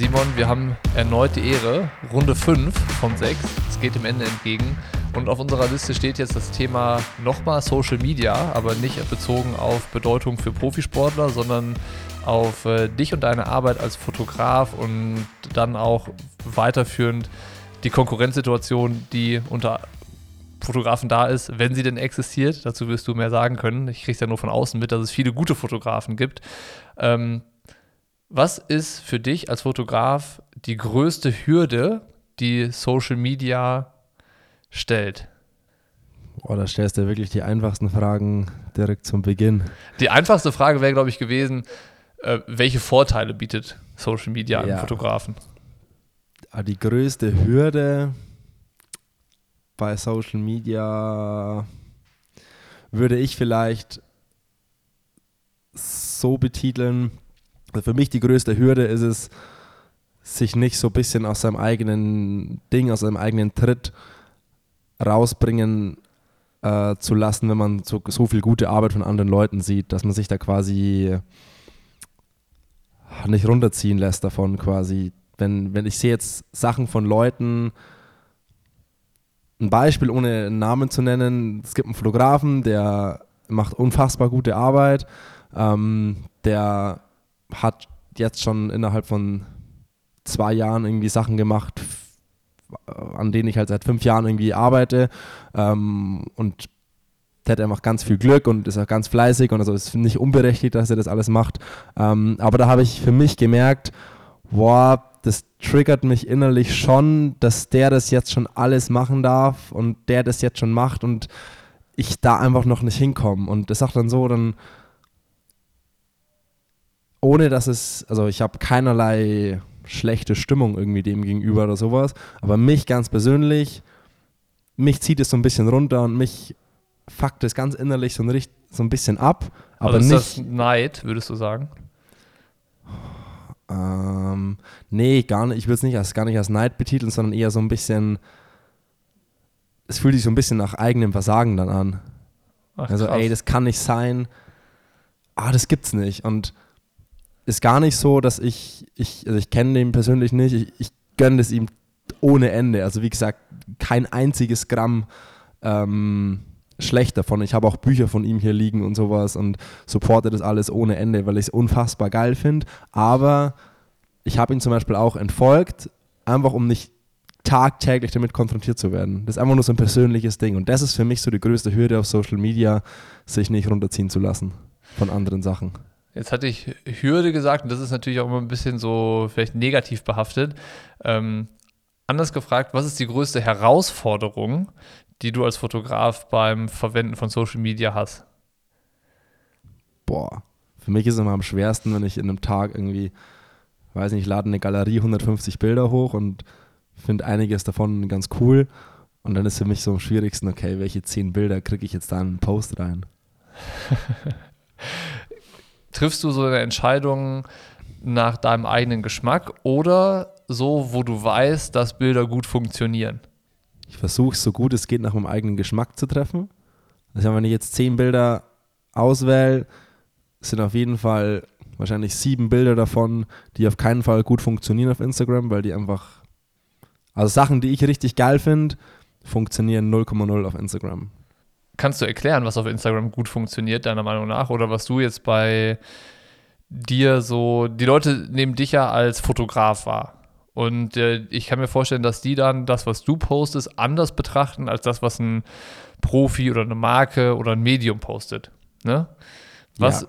Simon, wir haben erneut die Ehre. Runde 5 von 6. Es geht dem Ende entgegen. Und auf unserer Liste steht jetzt das Thema nochmal Social Media, aber nicht bezogen auf Bedeutung für Profisportler, sondern auf äh, dich und deine Arbeit als Fotograf und dann auch weiterführend die Konkurrenzsituation, die unter Fotografen da ist, wenn sie denn existiert. Dazu wirst du mehr sagen können. Ich kriege es ja nur von außen mit, dass es viele gute Fotografen gibt. Ähm, was ist für dich als Fotograf die größte Hürde, die Social Media stellt? Boah, da stellst du wirklich die einfachsten Fragen direkt zum Beginn. Die einfachste Frage wäre, glaube ich, gewesen, äh, welche Vorteile bietet Social Media Ja. einem Fotografen? Ah, Die größte Hürde bei Social Media würde ich vielleicht so betiteln. Für mich die größte Hürde ist es, sich nicht so ein bisschen aus seinem eigenen Ding, aus seinem eigenen Tritt rausbringen äh, zu lassen, wenn man so, so viel gute Arbeit von anderen Leuten sieht, dass man sich da quasi nicht runterziehen lässt davon quasi. Wenn, wenn ich sehe jetzt Sachen von Leuten, ein Beispiel ohne einen Namen zu nennen, es gibt einen Fotografen, der macht unfassbar gute Arbeit, ähm, der hat jetzt schon innerhalb von zwei Jahren irgendwie Sachen gemacht, an denen ich halt seit fünf Jahren irgendwie arbeite ähm, und der hat einfach ganz viel Glück und ist auch ganz fleißig und also ist nicht unberechtigt, dass er das alles macht. Ähm, aber da habe ich für mich gemerkt, boah, das triggert mich innerlich schon, dass der das jetzt schon alles machen darf und der das jetzt schon macht und ich da einfach noch nicht hinkomme. Und das sagt dann so, dann ohne dass es, also ich habe keinerlei schlechte Stimmung irgendwie dem gegenüber oder sowas, aber mich ganz persönlich, mich zieht es so ein bisschen runter und mich fuckt es ganz innerlich so ein, richt- so ein bisschen ab, aber also nicht, ist das Neid, würdest du sagen? Ähm, nee, gar nicht. Ich würde es nicht als, gar nicht als Neid betiteln, sondern eher so ein bisschen. Es fühlt sich so ein bisschen nach eigenem Versagen dann an. Ach, Also, krass. ey, das kann nicht sein. Ah, das gibt's nicht. Und ist gar nicht so, dass ich, ich also ich kenne den persönlich nicht, ich, ich gönne es ihm ohne Ende. Also, wie gesagt, kein einziges Gramm ähm, schlecht davon. Ich habe auch Bücher von ihm hier liegen und sowas und supporte das alles ohne Ende, weil ich es unfassbar geil finde. Aber ich habe ihn zum Beispiel auch entfolgt, einfach um nicht tagtäglich damit konfrontiert zu werden. Das ist einfach nur so ein persönliches Ding. Und das ist für mich so die größte Hürde auf Social Media, sich nicht runterziehen zu lassen von anderen Sachen. Jetzt hatte ich Hürde gesagt und das ist natürlich auch immer ein bisschen so vielleicht negativ behaftet. Ähm, anders gefragt, was ist die größte Herausforderung, die du als Fotograf beim Verwenden von Social Media hast? Boah, für mich ist es immer am schwersten, wenn ich in einem Tag irgendwie, weiß nicht, ich lade eine Galerie 150 Bilder hoch und finde einiges davon ganz cool. Und dann ist für mich so am schwierigsten, okay, welche zehn Bilder kriege ich jetzt da in einen Post rein? Triffst du so eine Entscheidung nach deinem eigenen Geschmack oder so, wo du weißt, dass Bilder gut funktionieren? Ich versuche es so gut es geht nach meinem eigenen Geschmack zu treffen. Also wenn ich jetzt zehn Bilder auswähle, sind auf jeden Fall wahrscheinlich sieben Bilder davon, die auf keinen Fall gut funktionieren auf Instagram, weil die einfach, also Sachen, die ich richtig geil finde, funktionieren 0,0 auf Instagram. Kannst du erklären, was auf Instagram gut funktioniert, deiner Meinung nach? Oder was du jetzt bei dir so, die Leute nehmen dich ja als Fotograf wahr. Und äh, ich kann mir vorstellen, dass die dann das, was du postest, anders betrachten als das, was ein Profi oder eine Marke oder ein Medium postet. Ne? Was, Ja.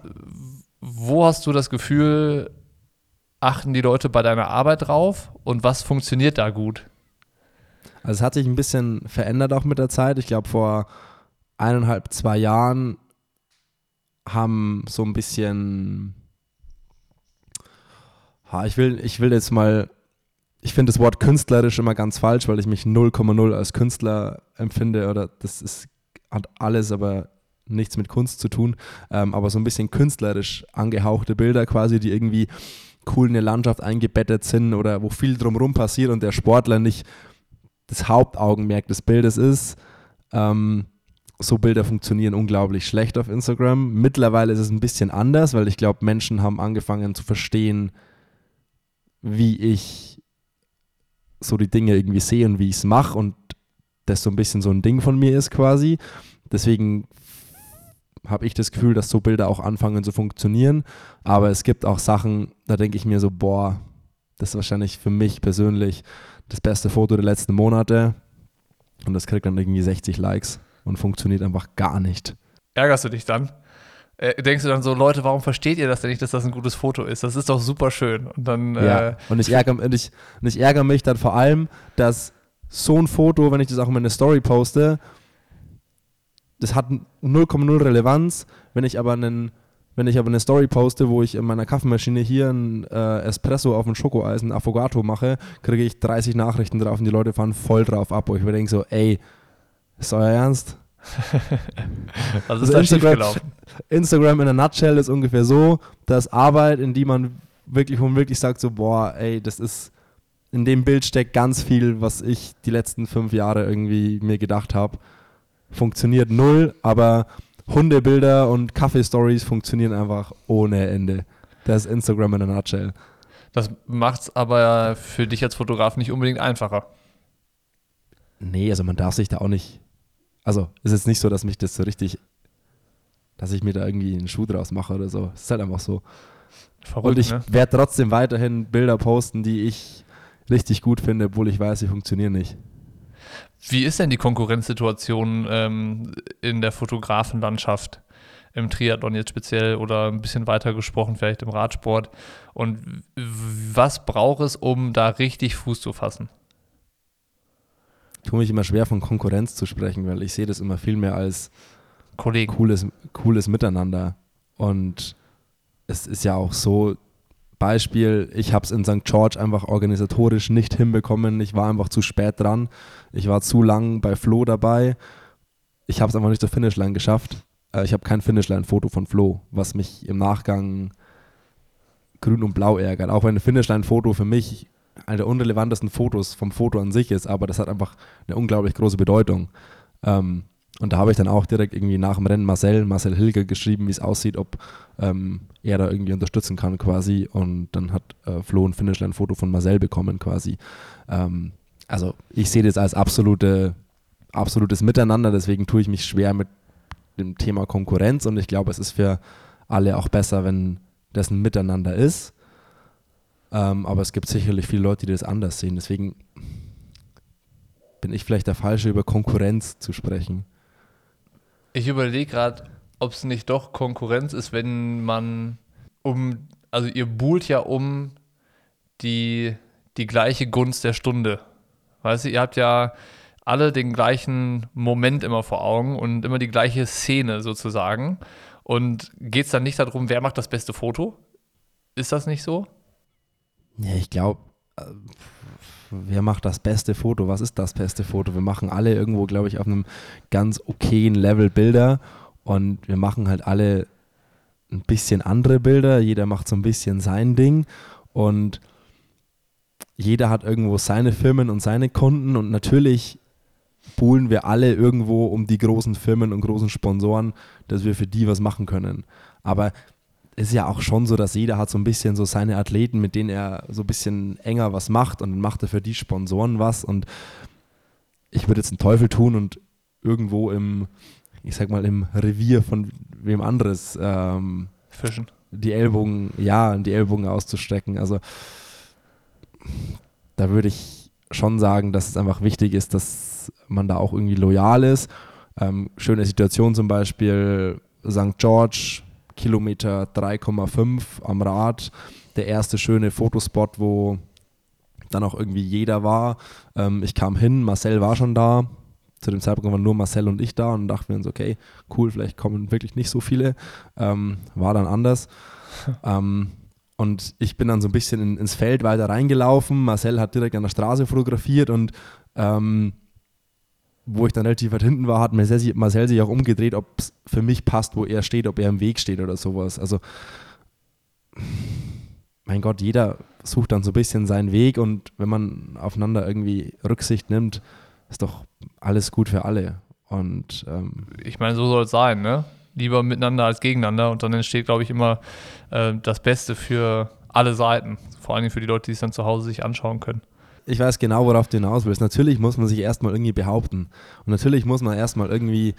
Wo hast du das Gefühl, achten die Leute bei deiner Arbeit drauf und was funktioniert da gut? Also es hat sich ein bisschen verändert auch mit der Zeit. Ich glaube, vor eineinhalb, zwei Jahren haben so ein bisschen, ha, ich will, ich will jetzt mal, ich finde das Wort künstlerisch immer ganz falsch, weil ich mich 0,0 als Künstler empfinde oder das ist, hat alles aber nichts mit Kunst zu tun, ähm, aber so ein bisschen künstlerisch angehauchte Bilder quasi, die irgendwie cool in eine Landschaft eingebettet sind oder wo viel drumherum passiert und der Sportler nicht das Hauptaugenmerk des Bildes ist. Ähm, so Bilder funktionieren unglaublich schlecht auf Instagram. Mittlerweile ist es ein bisschen anders, weil ich glaube, Menschen haben angefangen zu verstehen, wie ich so die Dinge irgendwie sehe und wie ich es mache und das so ein bisschen so ein Ding von mir ist quasi. Deswegen habe ich das Gefühl, dass so Bilder auch anfangen zu funktionieren. Aber es gibt auch Sachen, da denke ich mir so, boah, das ist wahrscheinlich für mich persönlich das beste Foto der letzten Monate. Und das kriegt dann irgendwie 60 Likes und funktioniert einfach gar nicht. Ärgerst du dich dann? Äh, denkst du dann so, Leute, warum versteht ihr das denn nicht, dass das ein gutes Foto ist? Das ist doch super schön. Und dann. Ja, äh, und, ich ärgere, und, ich, und ich ärgere mich dann vor allem, dass so ein Foto, wenn ich das auch in meine Story poste, das hat 0,0 Relevanz. Wenn ich aber einen wenn ich aber eine Story poste, wo ich in meiner Kaffeemaschine hier ein äh, Espresso auf ein Schokoeis, ein Affogato mache, kriege ich 30 Nachrichten drauf und die Leute fahren voll drauf ab, wo ich mir denke so, ey, ist euer Ernst? also ist also Instagram, Instagram in a nutshell ist ungefähr so, dass Arbeit, in die man wirklich, wo man wirklich sagt so, boah, ey, das ist, in dem Bild steckt ganz viel, was ich die letzten fünf Jahre irgendwie mir gedacht habe. Funktioniert null, aber Hundebilder und Kaffee-Stories funktionieren einfach ohne Ende. Das ist Instagram in a nutshell. Das macht es aber für dich als Fotograf nicht unbedingt einfacher. Nee, also man darf sich da auch nicht. Also ist jetzt nicht so, dass mich das so richtig, dass ich mir da irgendwie einen Schuh draus mache oder so. Es ist halt einfach so. Verrückt, und ich ne? werde trotzdem weiterhin Bilder posten, die ich richtig gut finde, obwohl ich weiß, sie funktionieren nicht. Wie ist denn die Konkurrenzsituation ähm, in der Fotografenlandschaft? Im Triathlon jetzt speziell oder ein bisschen weiter gesprochen, vielleicht im Radsport. Und was braucht es, um da richtig Fuß zu fassen? Ich tue mich immer schwer von Konkurrenz zu sprechen, weil ich sehe das immer viel mehr als Kollegen. Cooles, cooles Miteinander. Und es ist ja auch so, Beispiel, ich habe es in St. George einfach organisatorisch nicht hinbekommen. Ich war einfach zu spät dran. Ich war zu lang bei Flo dabei. Ich habe es einfach nicht zur Finishline geschafft. Äh, ich habe kein Finishline-Foto von Flo, was mich im Nachgang grün und blau ärgert. Auch wenn ein Finishline-Foto für mich einer der unrelevantesten Fotos vom Foto an sich ist, aber das hat einfach eine unglaublich große Bedeutung. Ähm, und da habe ich dann auch direkt irgendwie nach dem Rennen Marcel, Marcel Hilger geschrieben, wie es aussieht, ob ähm, er da irgendwie unterstützen kann quasi. Und dann hat äh, Flo ein Finishline-Foto von Marcel bekommen quasi. Ähm, also ich sehe das als absolute, absolutes Miteinander, deswegen tue ich mich schwer mit dem Thema Konkurrenz und ich glaube, es ist für alle auch besser, wenn das ein Miteinander ist. Ähm, aber es gibt sicherlich viele Leute, die das anders sehen. Deswegen bin ich vielleicht der Falsche, über Konkurrenz zu sprechen. Ich überlege gerade, ob es nicht doch Konkurrenz ist, wenn man um, also ihr buhlt ja um die, die gleiche Gunst der Stunde. Weißt du, ihr habt ja alle den gleichen Moment immer vor Augen und immer die gleiche Szene sozusagen. Und geht es dann nicht darum, wer macht das beste Foto? Ist das nicht so? Ja, ich glaube, äh, wer macht das beste Foto? Was ist das beste Foto? Wir machen alle irgendwo, glaube ich, auf einem ganz okayen Level Bilder und wir machen halt alle ein bisschen andere Bilder. Jeder macht so ein bisschen sein Ding und jeder hat irgendwo seine Firmen und seine Kunden und natürlich buhlen wir alle irgendwo um die großen Firmen und großen Sponsoren, dass wir für die was machen können. Aber ist ja auch schon so, dass jeder hat so ein bisschen so seine Athleten, mit denen er so ein bisschen enger was macht und dann macht er für die Sponsoren was und ich würde jetzt einen Teufel tun und irgendwo im, ich sag mal, im Revier von wem anderes ähm, fischen. Die Ellbogen, ja, die Ellbogen auszustrecken. Also da würde ich schon sagen, dass es einfach wichtig ist, dass man da auch irgendwie loyal ist. Ähm, schöne Situation zum Beispiel St. George, Kilometer 3,5 am Rad. Der erste schöne Fotospot, wo dann auch irgendwie jeder war. Ähm, ich kam hin, Marcel war schon da. Zu dem Zeitpunkt waren nur Marcel und ich da und dachten wir uns, okay, cool, vielleicht kommen wirklich nicht so viele. Ähm, war dann anders. ähm, und ich bin dann so ein bisschen in, ins Feld weiter reingelaufen. Marcel hat direkt an der Straße fotografiert und ähm, wo ich dann relativ weit hinten war, hat Marcel, Marcel sich auch umgedreht, ob es für mich passt, wo er steht, ob er im Weg steht oder sowas. Also, mein Gott, jeder sucht dann so ein bisschen seinen Weg und wenn man aufeinander irgendwie Rücksicht nimmt, ist doch alles gut für alle. Und ähm, ich meine, so soll es sein, ne? Lieber miteinander als gegeneinander und dann entsteht, glaube ich, immer äh, das Beste für alle Seiten. Vor allem für die Leute, die es dann zu Hause sich anschauen können. Ich weiß genau, worauf du hinaus willst. Natürlich muss man sich erstmal irgendwie behaupten. Und natürlich muss man erstmal irgendwie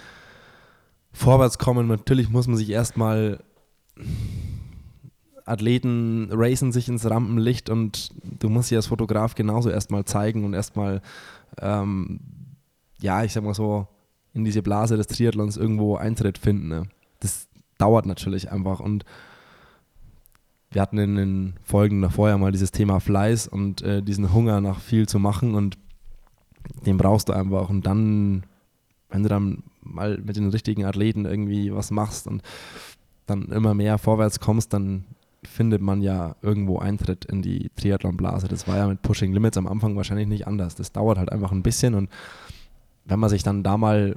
vorwärts kommen. Natürlich muss man sich erstmal Athleten racen sich ins Rampenlicht und du musst sie als Fotograf genauso erstmal zeigen und erstmal, ähm, ja, ich sag mal so, in diese Blase des Triathlons irgendwo Eintritt finden. Ne? Das dauert natürlich einfach und wir hatten in den Folgen davor ja mal dieses Thema Fleiß und äh, diesen Hunger nach viel zu machen und den brauchst du einfach und dann, wenn du dann mal mit den richtigen Athleten irgendwie was machst und dann immer mehr vorwärts kommst, dann findet man ja irgendwo Eintritt in die Triathlon-Blase. Das war ja mit Pushing Limits am Anfang wahrscheinlich nicht anders. Das dauert halt einfach ein bisschen und wenn man sich dann da mal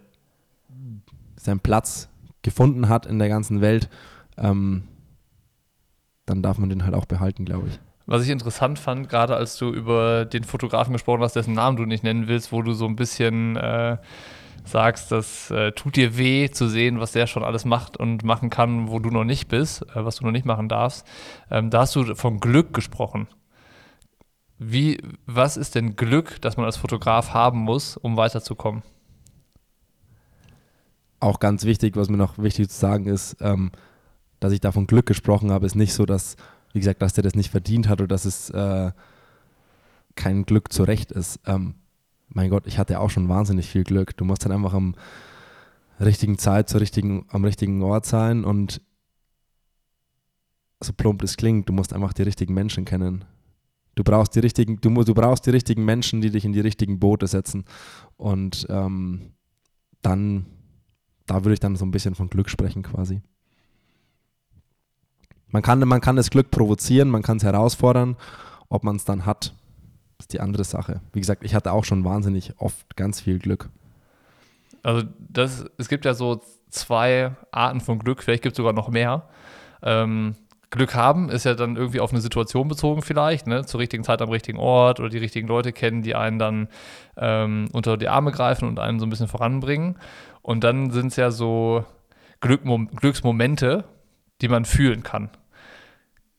seinen Platz gefunden hat in der ganzen Welt, ähm, dann darf man den halt auch behalten, glaube ich. Was ich interessant fand, gerade als du über den Fotografen gesprochen hast, dessen Namen du nicht nennen willst, wo du so ein bisschen äh, sagst, das äh, tut dir weh zu sehen, was der schon alles macht und machen kann, wo du noch nicht bist, äh, was du noch nicht machen darfst. Ähm, da hast du von Glück gesprochen. Wie, was ist denn Glück, das man als Fotograf haben muss, um weiterzukommen? Auch ganz wichtig, was mir noch wichtig zu sagen ist, ähm, dass ich da von Glück gesprochen habe, ist nicht so, dass, wie gesagt, dass der das nicht verdient hat oder dass es äh, kein Glück zu Recht ist. Ähm, mein Gott, ich hatte auch schon wahnsinnig viel Glück. Du musst dann einfach am richtigen Zeit zur richtigen, am richtigen Ort sein und so plump es klingt, du musst einfach die richtigen Menschen kennen. Du brauchst die richtigen, du, du brauchst die richtigen Menschen, die dich in die richtigen Boote setzen. Und ähm, dann, da würde ich dann so ein bisschen von Glück sprechen quasi. Man kann, man kann das Glück provozieren, man kann es herausfordern. Ob man es dann hat, ist die andere Sache. Wie gesagt, ich hatte auch schon wahnsinnig oft ganz viel Glück. Also das, es gibt ja so zwei Arten von Glück, vielleicht gibt es sogar noch mehr. Ähm, Glück haben ist ja dann irgendwie auf eine Situation bezogen vielleicht, ne? zur richtigen Zeit am richtigen Ort oder die richtigen Leute kennen, die einen dann ähm, unter die Arme greifen und einen so ein bisschen voranbringen. Und dann sind es ja so Glück, Glücksmomente, die man fühlen kann.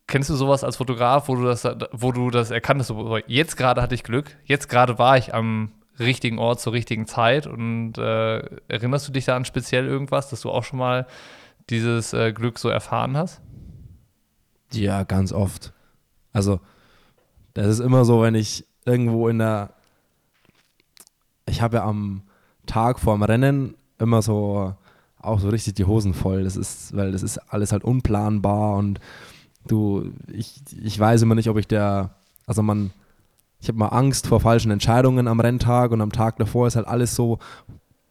Kennst du sowas als Fotograf, wo du das, wo du das erkanntest? So, jetzt gerade hatte ich Glück, jetzt gerade war ich am richtigen Ort zur richtigen Zeit und äh, erinnerst du dich da an speziell irgendwas, dass du auch schon mal dieses äh, Glück so erfahren hast? Ja, ganz oft. Also, das ist immer so, wenn ich irgendwo in der. Ich habe ja am Tag vorm Rennen immer so auch so richtig die Hosen voll. Das ist, weil das ist alles halt unplanbar und du, ich, ich weiß immer nicht, ob ich der, also man, ich habe mal Angst vor falschen Entscheidungen am Renntag und am Tag davor ist halt alles so,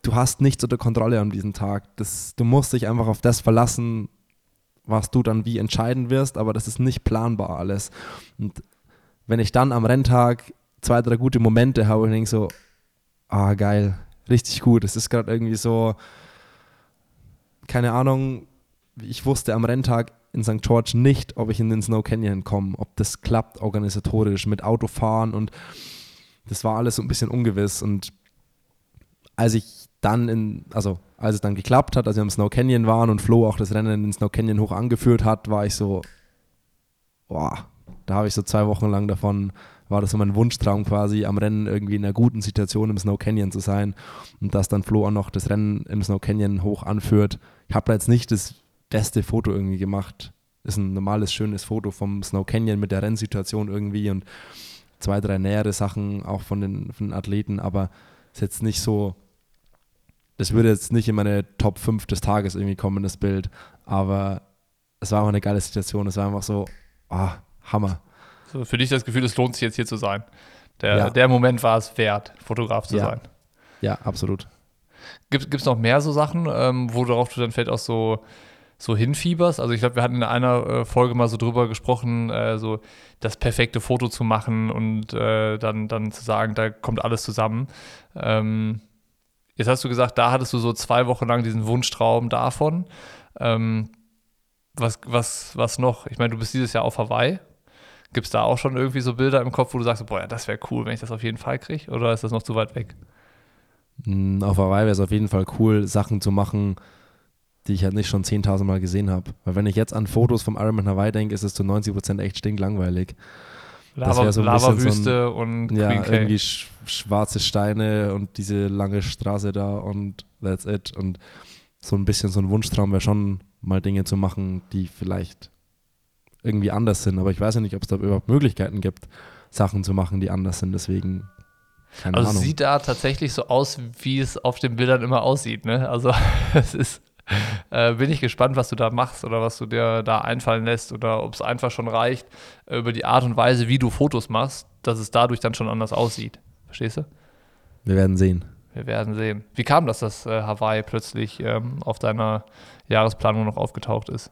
du hast nichts unter Kontrolle an diesem Tag. Das, du musst dich einfach auf das verlassen, was du dann wie entscheiden wirst, aber das ist nicht planbar alles. Und wenn ich dann am Renntag zwei, drei gute Momente habe und denke so, ah geil, richtig gut, es ist gerade irgendwie so, keine Ahnung, ich wusste am Renntag, in St. George nicht, ob ich in den Snow Canyon komme, ob das klappt organisatorisch mit Autofahren und das war alles so ein bisschen ungewiss. Und als ich dann in, also als es dann geklappt hat, als wir am Snow Canyon waren und Flo auch das Rennen in den Snow Canyon hoch angeführt hat, war ich so, boah, da habe ich so zwei Wochen lang davon, war das so mein Wunschtraum quasi, am Rennen irgendwie in einer guten Situation im Snow Canyon zu sein und dass dann Flo auch noch das Rennen im Snow Canyon hoch anführt. Ich habe da jetzt nicht das beste Foto irgendwie gemacht. Ist ein normales, schönes Foto vom Snow Canyon mit der Rennsituation irgendwie und zwei, drei nähere Sachen auch von den, von den Athleten, aber ist jetzt nicht so, das würde jetzt nicht in meine Top 5 des Tages irgendwie kommen, das Bild, aber es war einfach eine geile Situation. Es war einfach so, oh, Hammer. So für dich das Gefühl, es lohnt sich jetzt hier zu sein. Der, ja. der Moment war es wert, Fotograf zu ja. sein. Ja, absolut. Gibt es noch mehr so Sachen, ähm, worauf du dann vielleicht auch so so hinfieberst. Also ich glaube, wir hatten in einer äh, Folge mal so drüber gesprochen, äh, so das perfekte Foto zu machen und äh, dann, dann zu sagen, da kommt alles zusammen. Ähm, jetzt hast du gesagt, da hattest du so zwei Wochen lang diesen Wunschtraum davon. Ähm, was, was, was noch? Ich meine, du bist dieses Jahr auf Hawaii. Gibt es da auch schon irgendwie so Bilder im Kopf, wo du sagst, boah, ja, das wäre cool, wenn ich das auf jeden Fall kriege? Oder ist das noch zu weit weg? Hm, auf Hawaii wäre es auf jeden Fall cool, Sachen zu machen, die ich halt nicht schon 10.000 Mal gesehen habe. Weil wenn ich jetzt an Fotos vom Ironman Hawaii denke, ist es zu 90% echt stinklangweilig. Lava, so Lava-Wüste so und Ja, irgendwie sch schwarze Steine und diese lange Straße da und that's it. Und so ein bisschen so ein Wunschtraum wäre schon mal Dinge zu machen, die vielleicht irgendwie anders sind. Aber ich weiß ja nicht, ob es da überhaupt Möglichkeiten gibt, Sachen zu machen, die anders sind. Deswegen keine also Ahnung. sieht da tatsächlich so aus, wie es auf den Bildern immer aussieht. Ne? Also es ist, äh, bin ich gespannt, was du da machst oder was du dir da einfallen lässt oder ob es einfach schon reicht äh, über die Art und Weise, wie du Fotos machst, dass es dadurch dann schon anders aussieht. Verstehst du? Wir werden sehen. Wir werden sehen. Wie kam das, dass äh, Hawaii plötzlich ähm, auf deiner Jahresplanung noch aufgetaucht ist?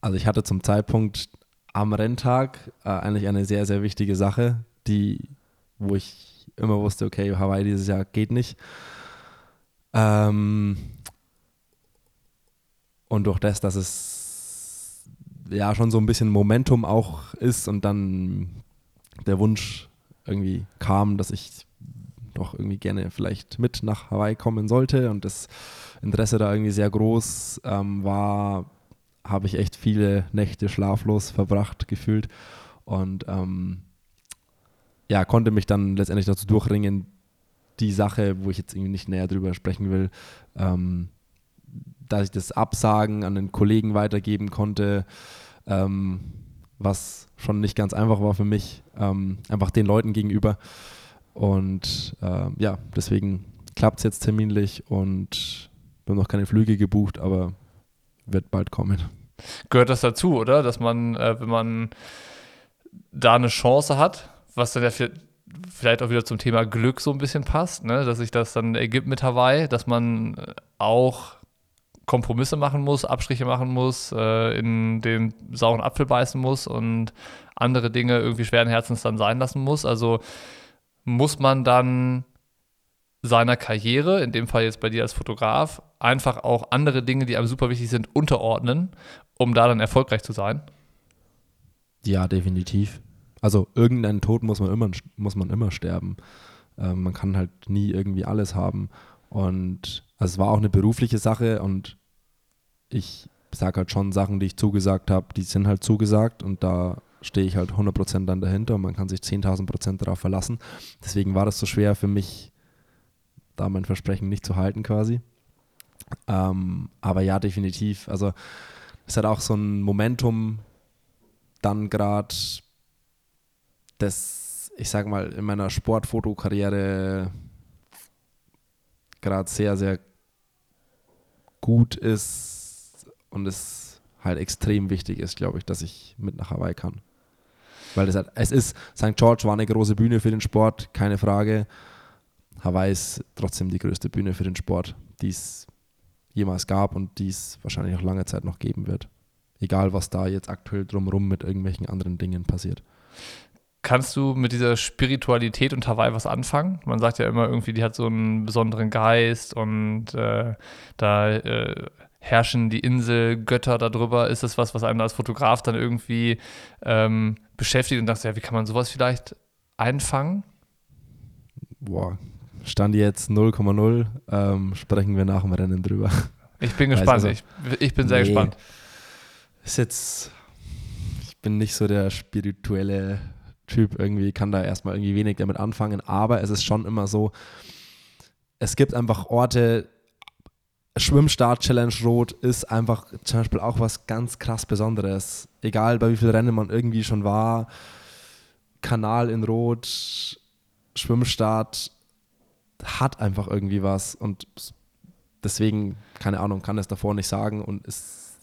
Also ich hatte zum Zeitpunkt am Renntag äh, eigentlich eine sehr, sehr wichtige Sache, die, wo ich immer wusste, okay, Hawaii dieses Jahr geht nicht. Ähm, und durch das, dass es ja schon so ein bisschen Momentum auch ist und dann der Wunsch irgendwie kam, dass ich doch irgendwie gerne vielleicht mit nach Hawaii kommen sollte und das Interesse da irgendwie sehr groß ähm, war, habe ich echt viele Nächte schlaflos verbracht gefühlt und ähm, ja, konnte mich dann letztendlich dazu durchringen, die Sache, wo ich jetzt irgendwie nicht näher drüber sprechen will, ähm, dass ich das Absagen an den Kollegen weitergeben konnte, ähm, was schon nicht ganz einfach war für mich, ähm, einfach den Leuten gegenüber. Und äh, ja, deswegen klappt es jetzt terminlich und wir haben noch keine Flüge gebucht, aber wird bald kommen. Gehört das dazu, oder? Dass man, äh, wenn man da eine Chance hat, was dann ja vielleicht auch wieder zum Thema Glück so ein bisschen passt, ne? dass sich das dann ergibt mit Hawaii, dass man auch Kompromisse machen muss, Abstriche machen muss, äh, in den sauren Apfel beißen muss und andere Dinge irgendwie schweren Herzens dann sein lassen muss. Also muss man dann seiner Karriere, in dem Fall jetzt bei dir als Fotograf, einfach auch andere Dinge, die einem super wichtig sind, unterordnen, um da dann erfolgreich zu sein? Ja, definitiv. Also irgendeinen Tod muss man immer, muss man immer sterben. Ähm, man kann halt nie irgendwie alles haben. Und also es war auch eine berufliche Sache und ich sage halt schon Sachen, die ich zugesagt habe, die sind halt zugesagt und da stehe ich halt 100% dann dahinter und man kann sich 10.000% darauf verlassen. Deswegen war das so schwer für mich, da mein Versprechen nicht zu halten quasi. Ähm, aber ja, definitiv. Also es hat auch so ein Momentum dann gerade das, ich sag mal, in meiner Sportfotokarriere gerade sehr, sehr gut ist und es halt extrem wichtig ist, glaube ich, dass ich mit nach Hawaii kann. Weil es, halt, es ist, St. George war eine große Bühne für den Sport, keine Frage. Hawaii ist trotzdem die größte Bühne für den Sport, die es jemals gab und die es wahrscheinlich auch lange Zeit noch geben wird. Egal, was da jetzt aktuell drumherum mit irgendwelchen anderen Dingen passiert. Kannst du mit dieser Spiritualität und Hawaii was anfangen? Man sagt ja immer irgendwie, die hat so einen besonderen Geist und äh, da äh, herrschen die Inselgötter darüber. Ist das was, was einen als Fotograf dann irgendwie ähm, beschäftigt und dachte, ja, wie kann man sowas vielleicht einfangen? Boah, stand jetzt 0,0. Ähm, sprechen wir nach dem Rennen drüber. Ich bin gespannt. Also, ich, ich, bin sehr nee, gespannt. Ist jetzt, ich bin nicht so der spirituelle Typ irgendwie, kann da erstmal irgendwie wenig damit anfangen, aber es ist schon immer so, es gibt einfach Orte, Schwimmstart Challenge Rot ist einfach zum Beispiel auch was ganz krass Besonderes. Egal bei wie viel Rennen man irgendwie schon war, Kanal in Rot, Schwimmstart hat einfach irgendwie was und deswegen, keine Ahnung, kann es davor nicht sagen und ist,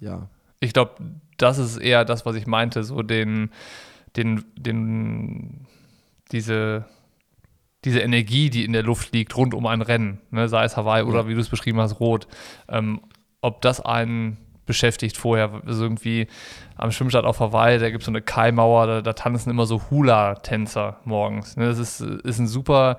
ja. Ich glaube, das ist eher das, was ich meinte, so den, den, den, diese, diese Energie, die in der Luft liegt, rund um ein Rennen, ne, sei es Hawaii oder wie du es beschrieben hast, Rot, ähm, ob das einen beschäftigt vorher. Also irgendwie am Schwimmstart auf Hawaii, da gibt es so eine Kaimauer, da, da, tanzen immer so Hula-Tänzer morgens. Ne? Das ist, ist ein super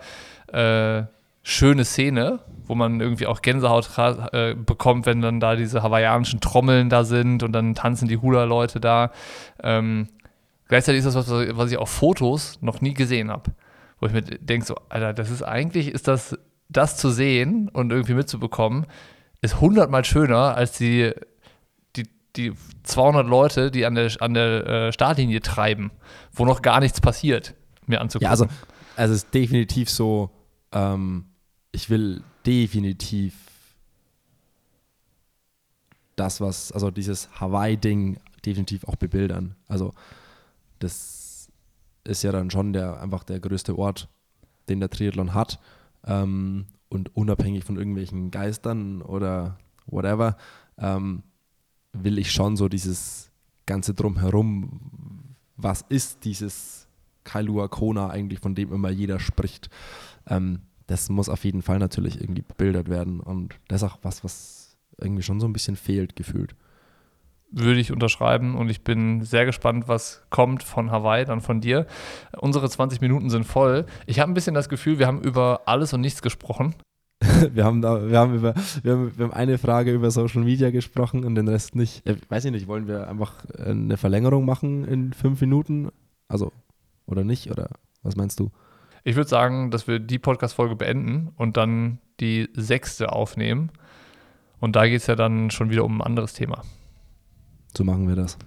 äh, schöne Szene, wo man irgendwie auch Gänsehaut äh, bekommt, wenn dann da diese hawaiianischen Trommeln da sind und dann tanzen die Hula-Leute da. Ähm, Gleichzeitig ist das was, was ich auf Fotos noch nie gesehen habe. Wo ich mir denke, so, Alter, das ist eigentlich, ist das, das zu sehen und irgendwie mitzubekommen, ist hundertmal schöner als die, die, die 200 Leute, die an der, an der äh, Startlinie treiben, wo noch gar nichts passiert, mir anzugucken. Ja, also, also es ist definitiv so, ähm, ich will definitiv das, was, also dieses Hawaii-Ding definitiv auch bebildern. Also das ist ja dann schon der einfach der größte Ort, den der Triathlon hat. Ähm, und unabhängig von irgendwelchen Geistern oder whatever, ähm, will ich schon so dieses ganze Drumherum, was ist dieses Kailua Kona eigentlich, von dem immer jeder spricht, ähm, das muss auf jeden Fall natürlich irgendwie bebildert werden und das ist auch was, was irgendwie schon so ein bisschen fehlt, gefühlt würde ich unterschreiben und ich bin sehr gespannt, was kommt von Hawaii, dann von dir. Unsere 20 Minuten sind voll. Ich habe ein bisschen das Gefühl, wir haben über alles und nichts gesprochen. wir, haben da, wir, haben über, wir, haben, wir haben eine Frage über Social Media gesprochen und den Rest nicht. Ich weiß ich nicht, wollen wir einfach eine Verlängerung machen in fünf Minuten? Also, oder nicht? Oder was meinst du? Ich würde sagen, dass wir die Podcast-Folge beenden und dann die sechste aufnehmen. Und da geht es ja dann schon wieder um ein anderes Thema. So machen wir das.